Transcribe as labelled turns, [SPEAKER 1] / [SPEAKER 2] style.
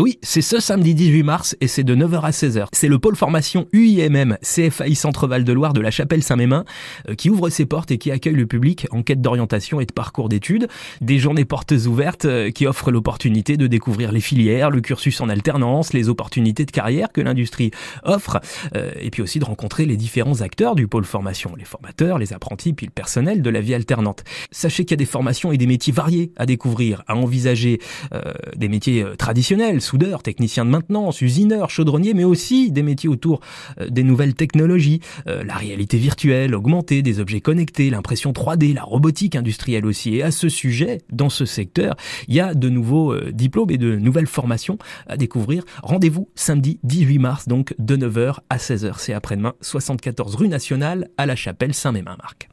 [SPEAKER 1] Oui, c'est ce samedi 18 mars et c'est de 9h à 16h. C'est le pôle formation UIMM CFAI Centre-Val de Loire de la Chapelle Saint-Mémin euh, qui ouvre ses portes et qui accueille le public en quête d'orientation et de parcours d'études. Des journées portes ouvertes euh, qui offrent l'opportunité de découvrir les filières, le cursus en alternance, les opportunités de carrière que l'industrie offre euh, et puis aussi de rencontrer les différents acteurs du pôle formation, les formateurs, les apprentis puis le personnel de la vie alternante. Sachez qu'il y a des formations et des métiers variés à découvrir, à envisager, des métiers traditionnels soudeur, technicien de maintenance, usineur, chaudronnier, mais aussi des métiers autour euh, des nouvelles technologies, euh, la réalité virtuelle, augmentée, des objets connectés, l'impression 3D, la robotique industrielle aussi. Et à ce sujet, dans ce secteur, il y a de nouveaux euh, diplômes et de nouvelles formations à découvrir. Rendez-vous samedi 18 mars, donc de 9h à 16h. C'est après-demain, 74 rue Nationale à la Chapelle Saint-Mémin-Marc.